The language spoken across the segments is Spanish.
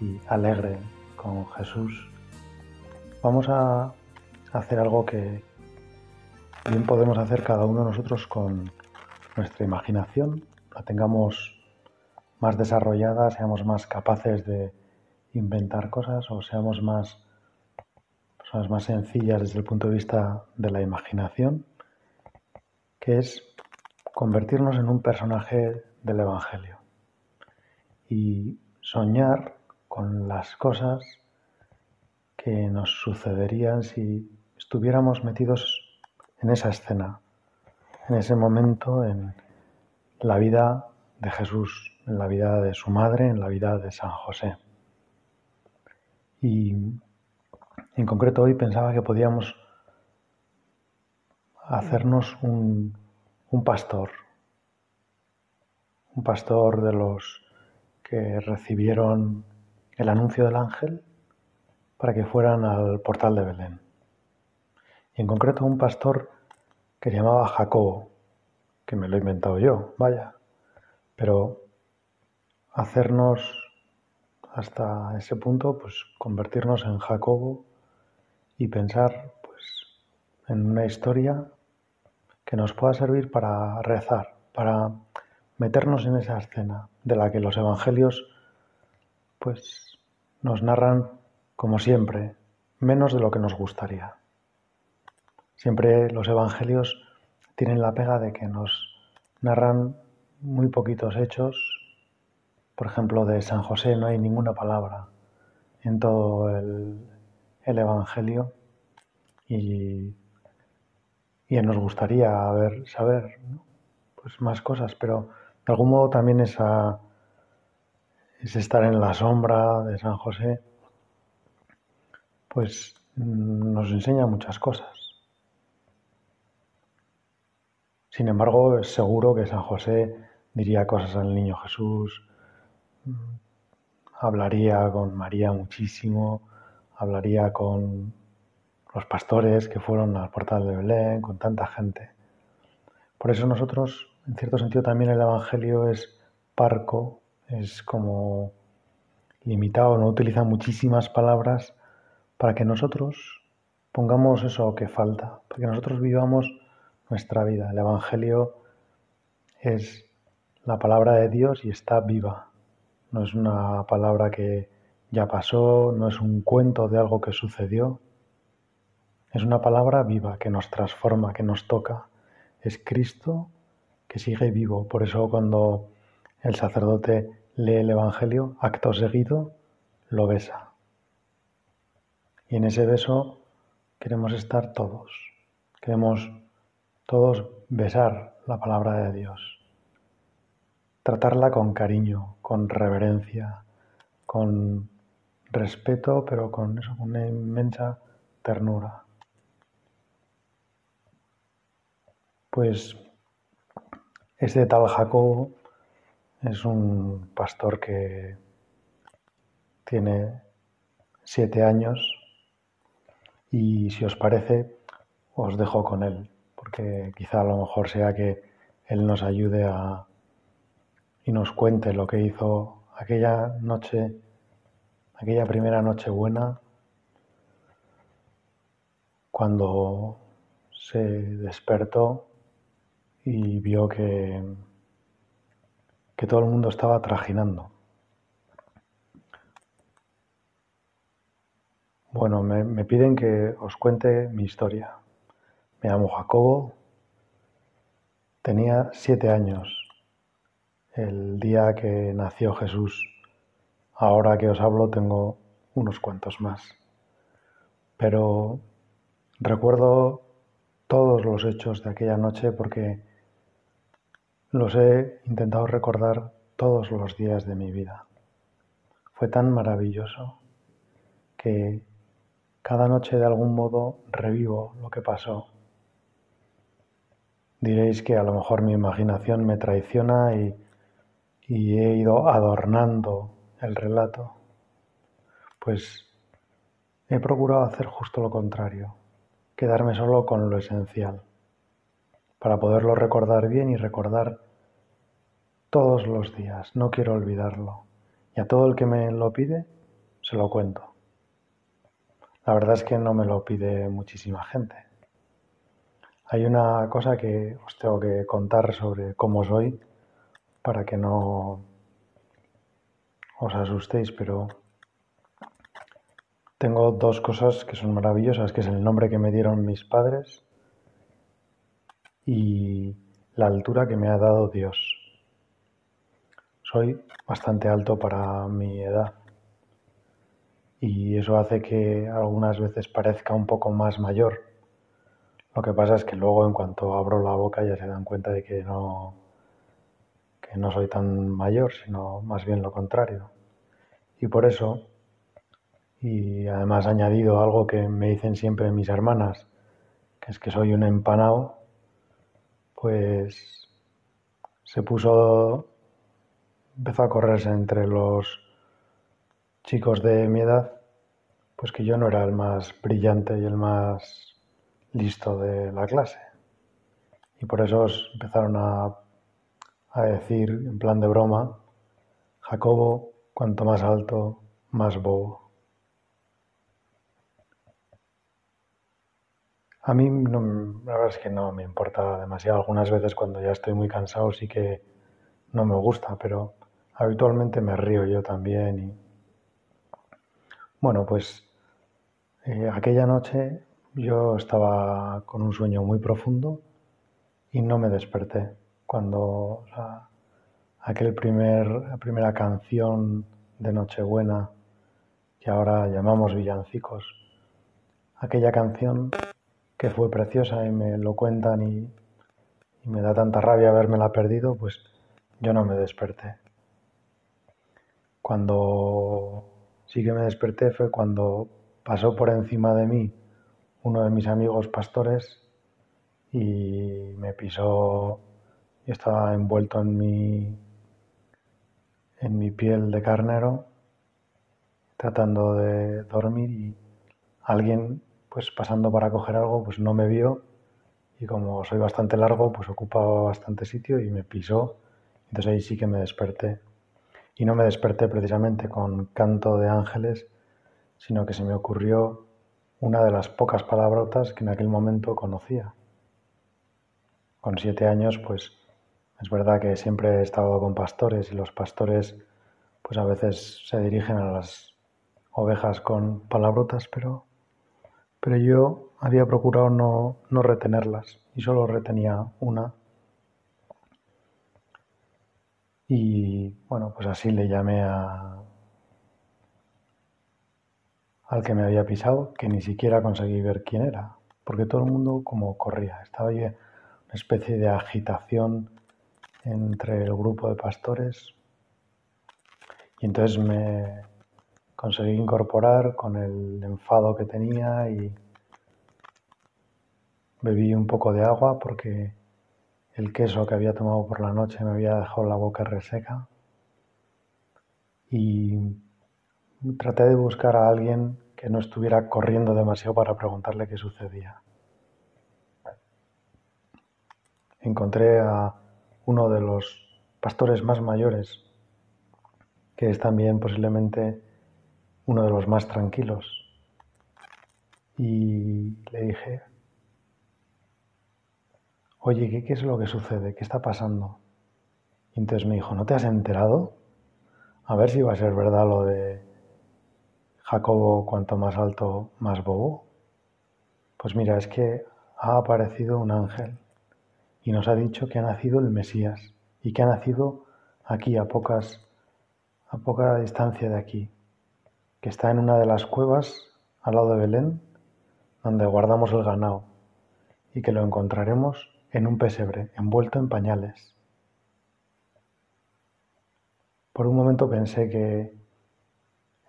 y alegre con Jesús, vamos a hacer algo que bien podemos hacer cada uno de nosotros con nuestra imaginación, la tengamos más desarrollada, seamos más capaces de inventar cosas o seamos más personas más sencillas desde el punto de vista de la imaginación que es convertirnos en un personaje del Evangelio. Y soñar con las cosas que nos sucederían si estuviéramos metidos en esa escena, en ese momento, en la vida de Jesús, en la vida de su madre, en la vida de San José. Y en concreto hoy pensaba que podíamos hacernos un, pastor, un pastor de los que recibieron el anuncio del ángel para que fueran al portal de Belén. Y en concreto un pastor que se llamaba Jacobo, que me lo he inventado yo, vaya, pero hacernos hasta ese punto, pues convertirnos en Jacobo y pensar pues en una historia que nos pueda servir para rezar, para meternos en esa escena de la que los evangelios pues nos narran como siempre, menos de lo que nos gustaría. Siempre los evangelios tienen la pega de que nos narran muy poquitos hechos. Por ejemplo, de San José no hay ninguna palabra en todo el, el evangelio y y nos gustaría ver, saber pues más cosas, pero de algún modo también esa, ese estar en la sombra de San José, pues nos enseña muchas cosas. Sin embargo, es seguro que San José diría cosas al niño Jesús, hablaría con María muchísimo, hablaría con los pastores que fueron al portal de Belén, con tanta gente. Por eso nosotros, en cierto sentido, también el Evangelio es parco, es como limitado, no utiliza muchísimas palabras para que nosotros pongamos eso que falta, para que nosotros vivamos nuestra vida. El Evangelio es la palabra de Dios y está viva. No es una palabra que ya pasó, no es un cuento de algo que sucedió, es una palabra viva que nos transforma, que nos toca. Es Cristo que sigue vivo. Por eso cuando el sacerdote lee el Evangelio, acto seguido, lo besa. Y en ese beso queremos estar todos. Queremos todos besar la palabra de Dios. Tratarla con cariño, con reverencia, con respeto, pero con eso, con una inmensa ternura. Pues este tal Jacobo es un pastor que tiene siete años y si os parece os dejo con él porque quizá a lo mejor sea que él nos ayude a y nos cuente lo que hizo aquella noche, aquella primera noche buena cuando se despertó y vio que, que todo el mundo estaba trajinando. Bueno, me, me, piden que os cuente mi historia. Me llamo Jacobo, tenía siete años el día que nació Jesús. Ahora que os hablo tengo unos cuantos más. Pero recuerdo todos los hechos de aquella noche porque los he intentado recordar todos los días de mi vida. fue tan maravilloso que cada noche de algún modo revivo lo que pasó. Diréis que a lo mejor mi imaginación me traiciona y, y he ido adornando el relato. Pues he procurado hacer justo lo contrario, quedarme solo con lo esencial, para poderlo recordar bien y recordar todos los días, no quiero olvidarlo. Y a todo el que me lo pide, se lo cuento. La verdad es que no me lo pide muchísima gente. Hay una cosa que os tengo que contar sobre cómo soy para que no os asustéis, pero tengo dos cosas que son maravillosas, que es el nombre que me dieron mis padres y la altura que me ha dado Dios. Soy bastante alto para mi edad y eso hace que algunas veces parezca un poco más mayor. Lo que pasa es que luego en cuanto abro la boca ya se dan cuenta de que no, que no soy tan mayor, sino más bien lo contrario. Y por eso, y además añadido algo que me dicen siempre mis hermanas, que es que soy un empanado, pues se puso empezó a correrse entre los chicos de mi edad, pues que yo no era el más brillante y el más listo de la clase. Y por eso empezaron a, a decir, en plan de broma, Jacobo, cuanto más alto, más bobo. A mí no, la verdad es que no me importa demasiado. Algunas veces cuando ya estoy muy cansado sí que no me gusta, pero habitualmente me río yo también. Y... Bueno, pues eh, aquella noche yo estaba con un sueño muy profundo y no me desperté. Cuando aquel primer, primera canción de Nochebuena, que ahora llamamos villancicos, aquella canción que fue preciosa y me lo cuentan y, me da tanta rabia haberme perdido, pues yo no me desperté. Cuando sí que me desperté fue cuando pasó por encima de mí uno de mis amigos pastores y me pisó y estaba envuelto en mi en mi piel de carnero tratando de dormir y alguien pues pasando para coger algo pues no me vio y como soy bastante largo pues ocupaba bastante sitio y me pisó entonces ahí sí que me desperté y no me desperté precisamente con canto de ángeles, sino que se me ocurrió una de las pocas palabrotas que en aquel momento conocía. Con siete años, pues es verdad que siempre he estado con pastores y los pastores pues a veces se dirigen a las ovejas con palabrotas, pero, pero yo había procurado no, no retenerlas y solo retenía una Y bueno, pues así le llamé a, al que me había pisado, que ni siquiera conseguí ver quién era, porque todo el mundo como corría. Estaba ahí una especie de agitación entre el grupo de pastores. Y entonces me conseguí incorporar con el enfado que tenía y bebí un poco de agua porque el queso que había tomado por la noche me había dejado la boca reseca y traté de buscar a alguien que no estuviera corriendo demasiado para preguntarle qué sucedía. Encontré a uno de los pastores más mayores, que es también posiblemente uno de los más tranquilos, y le dije, oye, ¿qué, es lo que sucede? ¿Qué está pasando? Y entonces me dijo, ¿no te has enterado? A ver si va a ser verdad lo de Jacobo, cuanto más alto, más bobo. Pues mira, es que ha aparecido un ángel y nos ha dicho que ha nacido el Mesías y que ha nacido aquí a pocas a poca distancia de aquí, que está en una de las cuevas al lado de Belén, donde guardamos el ganado, y que lo encontraremos en un pesebre, envuelto en pañales. Por un momento pensé que,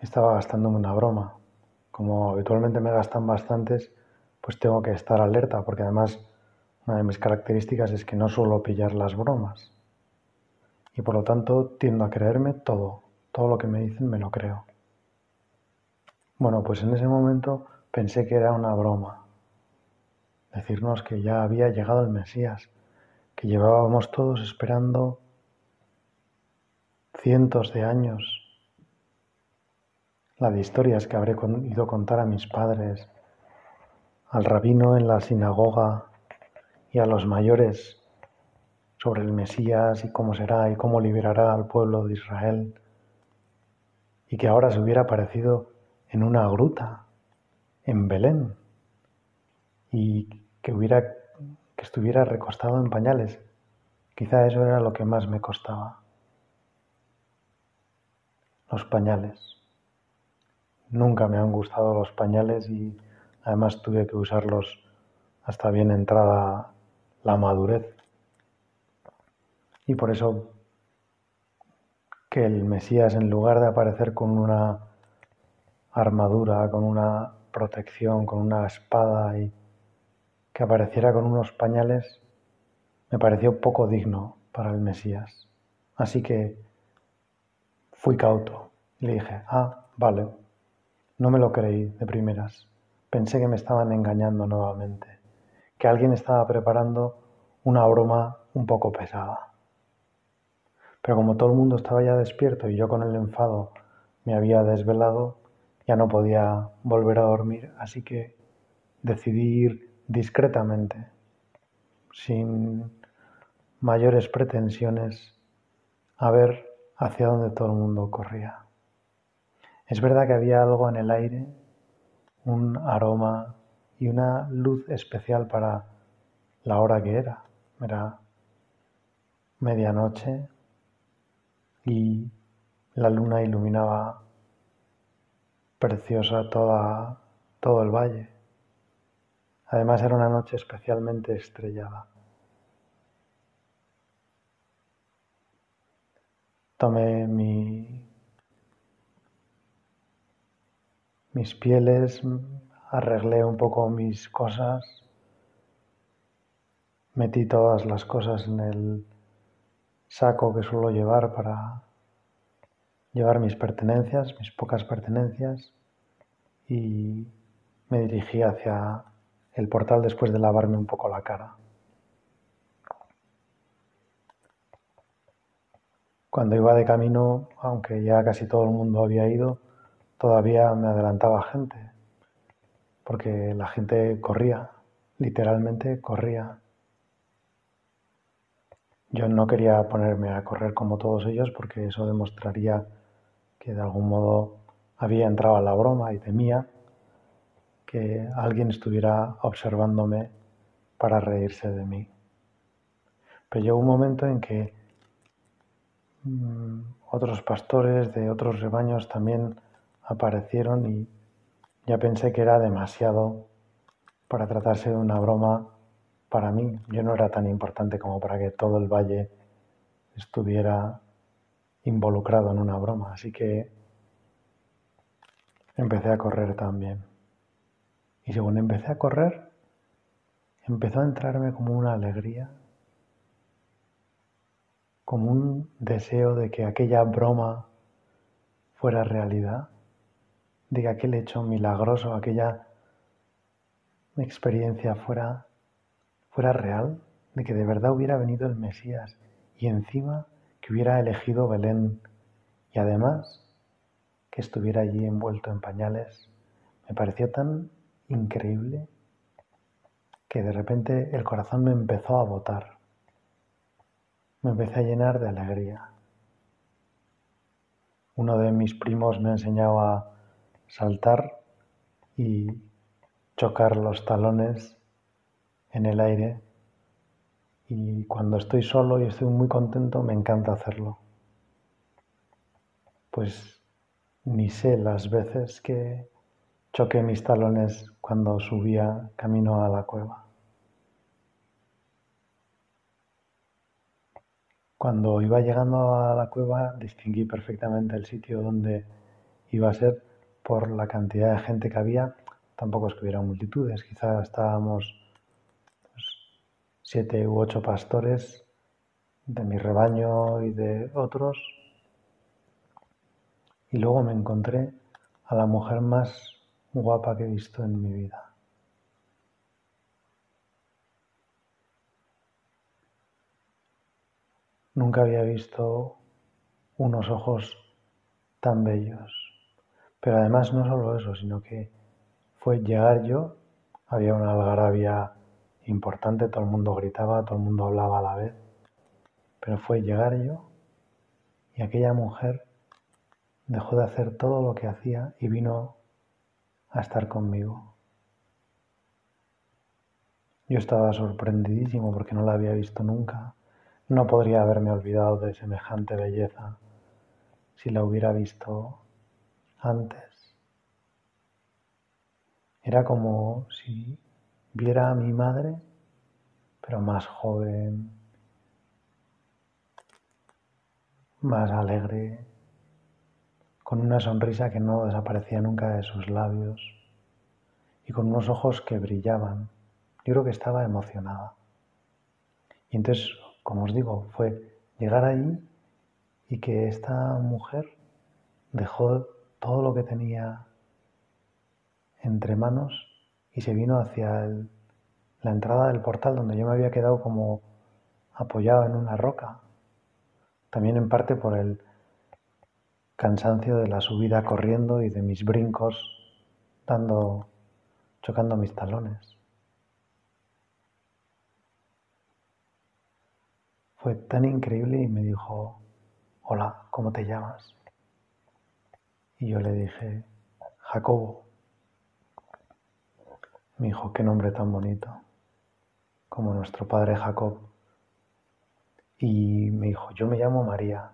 estaba gastándome una broma. Como habitualmente me gastan bastantes, pues tengo que estar alerta, porque además una de mis características es que no suelo pillar las bromas. Y por lo tanto tiendo a creerme todo. Todo lo que me dicen me lo creo. Bueno, pues en ese momento pensé que era una broma. Decirnos que ya había llegado el Mesías, que llevábamos todos esperando cientos de años. La de historias que habré ido a contar a mis padres, al rabino en la sinagoga y a los mayores sobre el Mesías y cómo será y cómo liberará al pueblo de Israel, y que ahora se hubiera aparecido en una gruta, en Belén, y que hubiera que estuviera recostado en pañales. Quizá eso era lo que más me costaba. Los pañales. Nunca me han gustado los pañales y además tuve que usarlos hasta bien entrada la madurez. Y por eso que el Mesías, en lugar de aparecer con una armadura, con una protección, con una espada y que apareciera con unos pañales, me pareció poco digno para el Mesías. Así que fui cauto y le dije, ah, vale, no me lo creí de primeras. Pensé que me estaban engañando nuevamente, que alguien estaba preparando una broma un poco pesada. Pero como todo el mundo estaba ya despierto y yo con el enfado me había desvelado, ya no podía volver a dormir, así que decidí ir discretamente, sin mayores pretensiones, a ver hacia dónde todo el mundo corría. Es verdad que había algo en el aire, un aroma y una luz especial para la hora que era. Era medianoche y la luna iluminaba preciosa toda, todo el valle. Además era una noche especialmente estrellada. Tomé mi, mis pieles, arreglé un poco mis cosas, metí todas las cosas en el saco que suelo llevar para llevar mis pertenencias, mis pocas pertenencias, y me dirigí hacia el portal después de lavarme un poco la cara. Cuando iba de camino, aunque ya casi todo el mundo había ido, todavía me adelantaba gente, porque la gente corría, literalmente corría. Yo no quería ponerme a correr como todos ellos porque eso demostraría que de algún modo había entrado a la broma y temía que alguien estuviera observándome para reírse de mí. Pero llegó un momento en que mm, otros pastores de otros rebaños también aparecieron y ya pensé que era demasiado para tratarse de una broma para mí. Yo no era tan importante como para que todo el valle estuviera involucrado en una broma, así que empecé a correr también. Y según empecé a correr, empezó a entrarme como una alegría, como un deseo de que aquella broma fuera realidad, de que aquel hecho milagroso, aquella experiencia fuera fuera real, de que de verdad hubiera venido el Mesías y encima que hubiera elegido Belén y además que estuviera allí envuelto en pañales, me pareció tan increíble que de repente el corazón me empezó a botar, me empecé a llenar de alegría. Uno de mis primos me enseñó a saltar y chocar los talones en el aire y cuando estoy solo y estoy muy contento me encanta hacerlo. Pues ni sé las veces que choqué mis talones cuando subía camino a la cueva. Cuando iba llegando a la cueva distinguí perfectamente el sitio donde iba a ser por la cantidad de gente que había, tampoco es que hubiera multitudes, quizás estábamos siete u ocho pastores de mi rebaño y de otros. Y luego me encontré a la mujer más guapa que he visto en mi vida. Nunca había visto unos ojos tan bellos. Pero además no solo eso, sino que fue llegar yo, había una algarabía importante, todo el mundo gritaba, todo el mundo hablaba a la vez, pero fue llegar yo y aquella mujer dejó de hacer todo lo que hacía y vino a estar conmigo. Yo estaba sorprendidísimo porque no la había visto nunca. No podría haberme olvidado de semejante belleza si la hubiera visto antes. Era como si viera a mi madre, pero más joven, más alegre, con una sonrisa que no desaparecía nunca de sus labios y con unos ojos que brillaban. Yo creo que estaba emocionada. Y entonces, como os digo, fue llegar allí y que esta mujer dejó todo lo que tenía entre manos y se vino hacia la entrada del portal donde yo me había quedado como apoyado en una roca, también en parte por el cansancio de la subida corriendo y de mis brincos dando, chocando mis talones. Fue tan increíble y me dijo, hola, ¿cómo te llamas? Y yo le dije, Jacobo. Me dijo, qué nombre tan bonito, como nuestro padre Jacob. Y me dijo, yo me llamo María.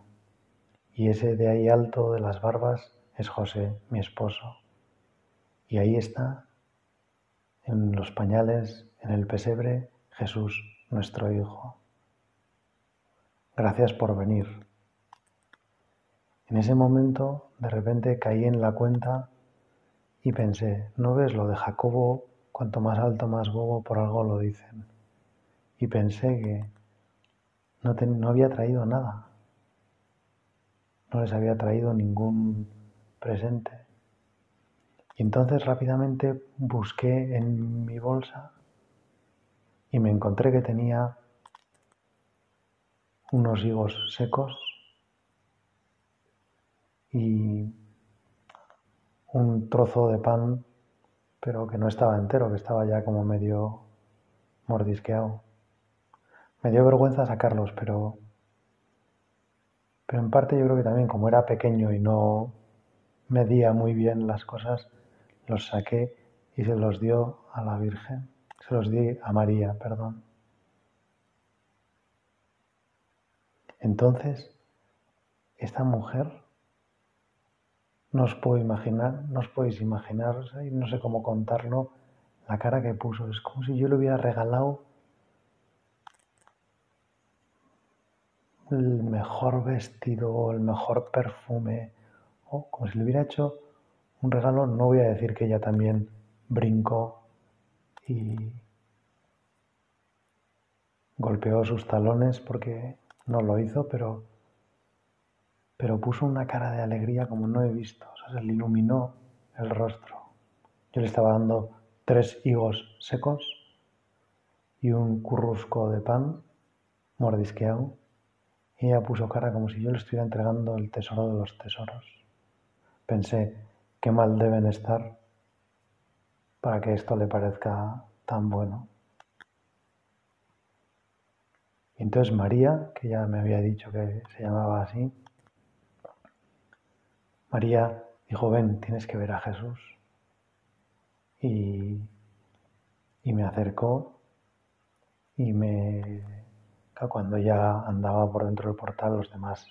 Y ese de ahí alto de las barbas es José, mi esposo. Y ahí está, en los pañales, en el pesebre, Jesús, nuestro Hijo. Gracias por venir. En ese momento, de repente caí en la cuenta y pensé, ¿no ves lo de Jacobo? Cuanto más alto, más bobo, por algo lo dicen. Y pensé que no, no había traído nada. No les había traído ningún presente. Y entonces rápidamente busqué en mi bolsa y me encontré que tenía unos higos secos y un trozo de pan, pero que no estaba entero, que estaba ya como medio mordisqueado. Me dio vergüenza sacarlos, pero, pero en parte yo creo que también como era pequeño y no medía muy bien las cosas, los saqué y se los dio a la Virgen, se los di a María, perdón. Entonces, esta mujer no os puedo imaginar, no os podéis imaginar, no sé cómo contarlo, la cara que puso. Es como si yo le hubiera regalado el mejor vestido el mejor perfume, o como si le hubiera hecho un regalo, no voy a decir que ella también brincó y golpeó sus talones porque no lo hizo, pero pero puso una cara de alegría como no he visto, o sea, se le iluminó el rostro. Yo le estaba dando tres higos secos y un currusco de pan mordisqueado y ella puso cara como si yo le estuviera entregando el tesoro de los tesoros. Pensé, qué mal deben estar para que esto le parezca tan bueno. Y entonces María, que ya me había dicho que se llamaba así, María dijo, ven, tienes que ver a Jesús. Y, me acercó y me... Cuando ya andaba por dentro del portal, los demás,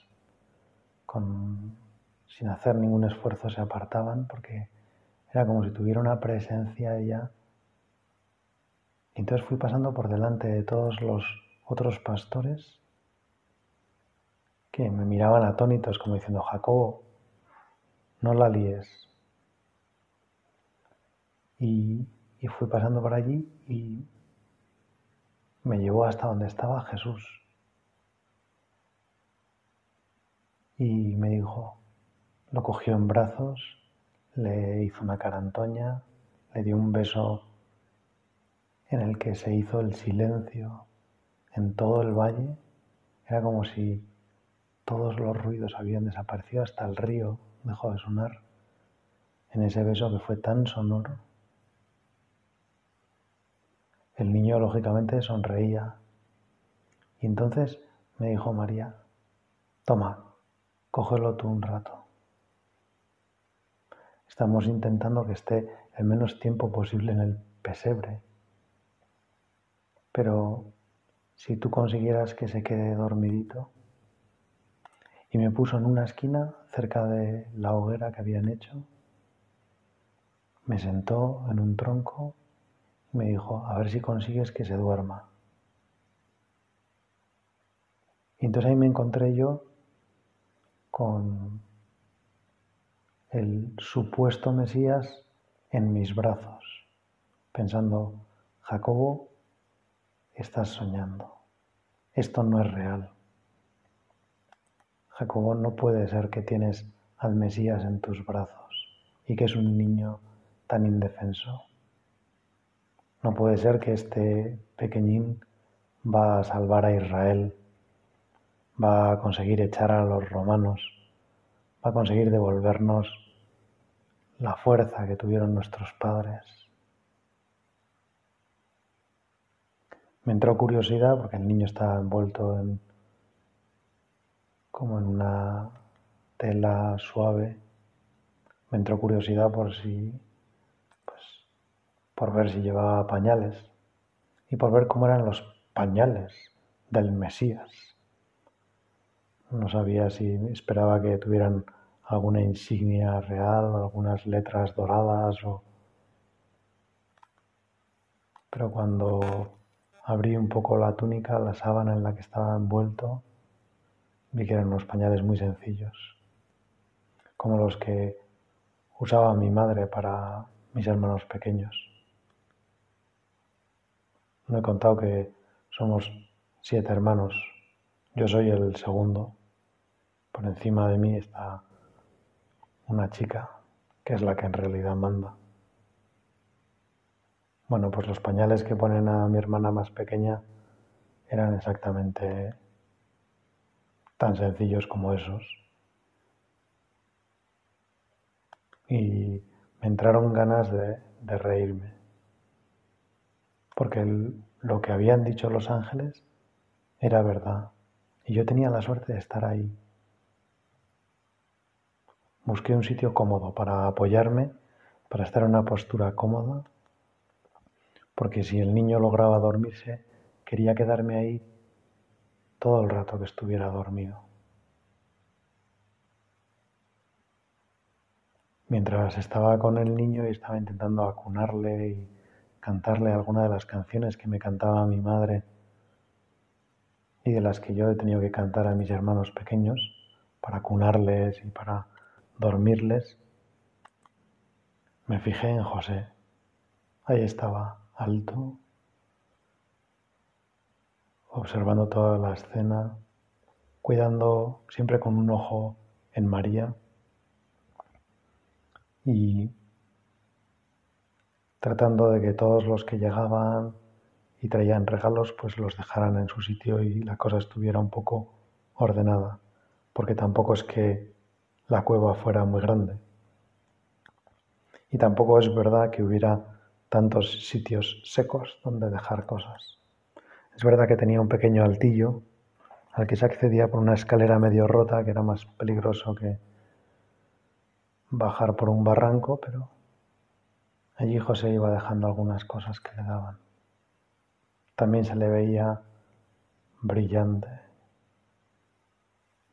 con, sin hacer ningún esfuerzo, se apartaban porque era como si tuviera una presencia ella. Y entonces fui pasando por delante de todos los otros pastores que me miraban atónitos como diciendo, Jacobo, no la líes. Y, y fui pasando por allí y me llevó hasta donde estaba Jesús. Y me dijo, lo cogió en brazos, le hizo una carantoña, le dio un beso en el que se hizo el silencio en todo el valle. Era como si todos los ruidos habían desaparecido, hasta el río dejó de sonar en ese beso que fue tan sonoro. El niño lógicamente sonreía y entonces me dijo María, toma, cógelo tú un rato. Estamos intentando que esté el menos tiempo posible en el pesebre, pero si tú consiguieras que se quede dormidito, y me puso en una esquina cerca de la hoguera que habían hecho, me sentó en un tronco y me dijo, a ver si consigues que se duerma. Y entonces ahí me encontré yo con el supuesto Mesías en mis brazos, pensando, Jacobo, estás soñando, esto no es real. Jacobo, no puede ser que tienes al Mesías en tus brazos y que es un niño tan indefenso. No puede ser que este pequeñín va a salvar a Israel, va a conseguir echar a los romanos, va a conseguir devolvernos la fuerza que tuvieron nuestros padres. Me entró curiosidad porque el niño estaba envuelto en como en una tela suave. Me entró curiosidad por si, pues, por ver si llevaba pañales y por ver cómo eran los pañales del Mesías. No sabía si esperaba que tuvieran alguna insignia real, algunas letras doradas o... Pero cuando abrí un poco la túnica, la sábana en la que estaba envuelto, Vi que eran unos pañales muy sencillos, como los que usaba mi madre para mis hermanos pequeños. No he contado que somos siete hermanos. Yo soy el segundo. Por encima de mí está una chica, que es la que en realidad manda. Bueno, pues los pañales que ponen a mi hermana más pequeña eran exactamente tan sencillos como esos. Y me entraron ganas de, reírme, porque lo que habían dicho los ángeles era verdad, y yo tenía la suerte de estar ahí. Busqué un sitio cómodo para apoyarme, para estar en una postura cómoda, porque si el niño lograba dormirse, quería quedarme ahí todo el rato que estuviera dormido. Mientras estaba con el niño y estaba intentando acunarle y cantarle alguna de las canciones que me cantaba mi madre y de las que yo he tenido que cantar a mis hermanos pequeños para acunarles y para dormirles, me fijé en José. Ahí estaba, alto, observando toda la escena, cuidando siempre con un ojo en María y tratando de que todos los que llegaban y traían regalos pues los dejaran en su sitio y la cosa estuviera un poco ordenada, porque tampoco es que la cueva fuera muy grande. Y tampoco es verdad que hubiera tantos sitios secos donde dejar cosas. Es verdad que tenía un pequeño altillo al que se accedía por una escalera medio rota, que era más peligroso que bajar por un barranco, pero allí José iba dejando algunas cosas que le daban. También se le veía brillante.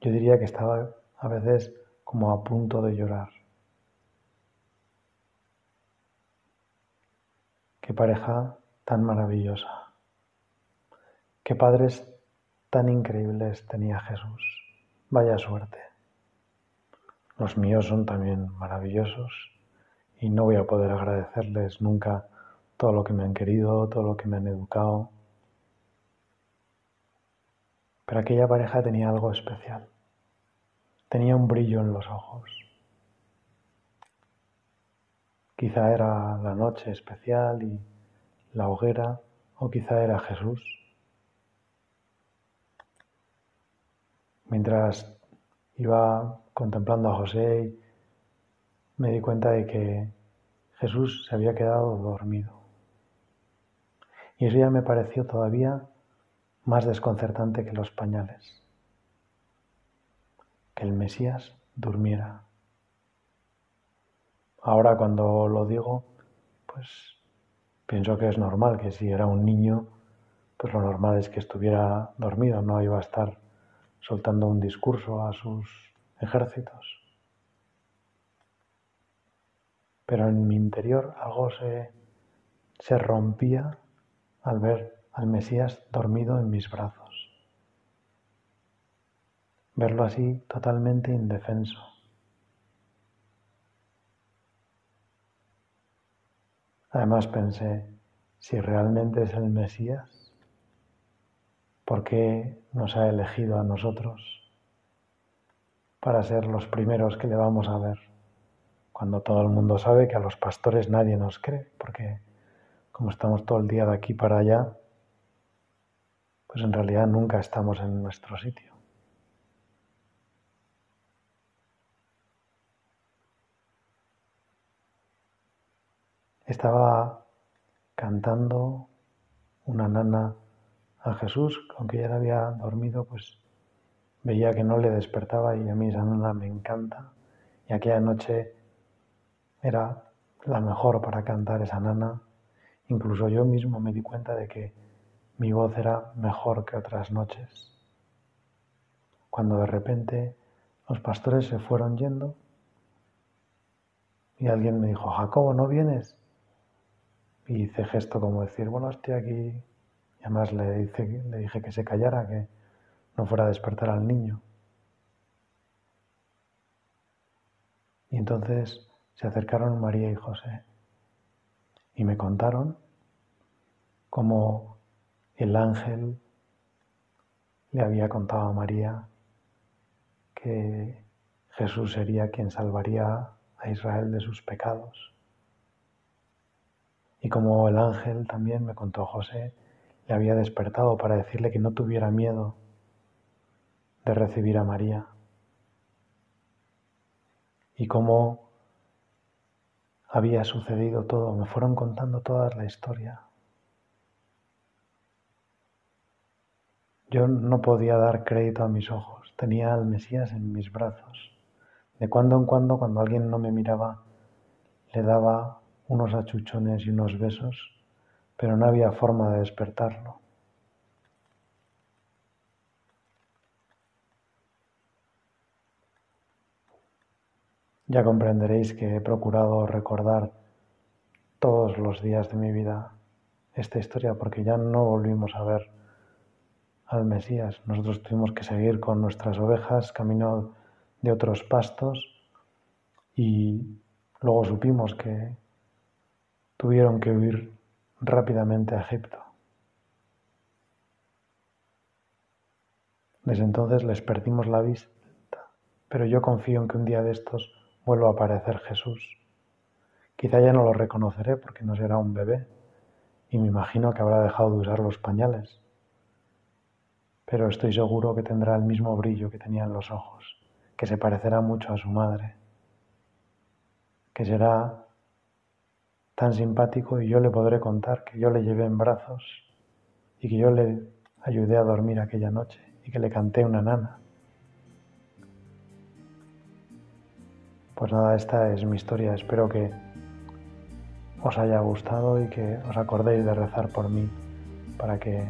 Yo diría que estaba a veces como a punto de llorar. Qué pareja tan maravillosa. Qué padres tan increíbles tenía Jesús. Vaya suerte. los míos son también maravillosos y no voy a poder agradecerles nunca todo lo que me han querido, todo lo que me han educado. Pero aquella pareja tenía algo especial. Tenía un brillo en los ojos. Quizá era la noche especial y la hoguera, o quizá era Jesús. Mientras iba contemplando a José, me di cuenta de que Jesús se había quedado dormido. Y eso ya me pareció todavía más desconcertante que los pañales. Que el Mesías durmiera. Ahora cuando lo digo, pues pienso que es normal, que si era un niño, pues lo normal es que estuviera dormido, no iba a estar soltando un discurso a sus ejércitos. Pero en mi interior algo se, se rompía al ver al Mesías dormido en mis brazos. Verlo así totalmente indefenso. Además pensé, si realmente es el Mesías, ¿por qué nos ha elegido a nosotros para ser los primeros que le vamos a ver? Cuando todo el mundo sabe que a los pastores nadie nos cree, porque como estamos todo el día de aquí para allá, pues en realidad nunca estamos en nuestro sitio. Estaba cantando una nana a Jesús, aunque ya había dormido, pues veía que no le despertaba y a mí esa nana me encanta. Y aquella noche era la mejor para cantar esa nana Incluso yo mismo me di cuenta de que mi voz era mejor que otras noches. Cuando de repente los pastores se fueron yendo y alguien me dijo, Jacobo, ¿no vienes? Y hice gesto como decir, bueno, estoy aquí. Y además le, dije que se callara, que no fuera a despertar al niño. Y entonces se acercaron María y José y me contaron cómo el ángel le había contado a María que Jesús sería quien salvaría a Israel de sus pecados. Y como el ángel también me contó José, le había despertado para decirle que no tuviera miedo de recibir a María. Y cómo había sucedido todo, me fueron contando toda la historia. Yo no podía dar crédito a mis ojos, tenía al Mesías en mis brazos. De cuando en cuando, cuando alguien no me miraba, le daba unos achuchones y unos besos, pero no había forma de despertarlo. Ya comprenderéis que he procurado recordar todos los días de mi vida esta historia porque ya no volvimos a ver al Mesías. Nosotros tuvimos que seguir con nuestras ovejas camino de otros pastos y luego supimos que tuvieron que huir rápidamente a Egipto. Desde entonces les perdimos la vista, pero yo confío en que un día de estos vuelva a aparecer Jesús. Quizá ya no lo reconoceré porque no será un bebé y me imagino que habrá dejado de usar los pañales. Pero estoy seguro que tendrá el mismo brillo que tenía en los ojos, que se parecerá mucho a su madre, que será tan simpático y yo le podré contar que yo le llevé en brazos y que yo le ayudé a dormir aquella noche y que le canté una nana. Pues nada, esta es mi historia. Espero que os haya gustado y que os acordéis de rezar por mí para que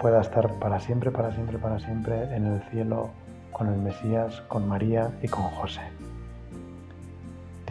pueda estar para siempre, para siempre, para siempre en el cielo con el Mesías, con María y con José.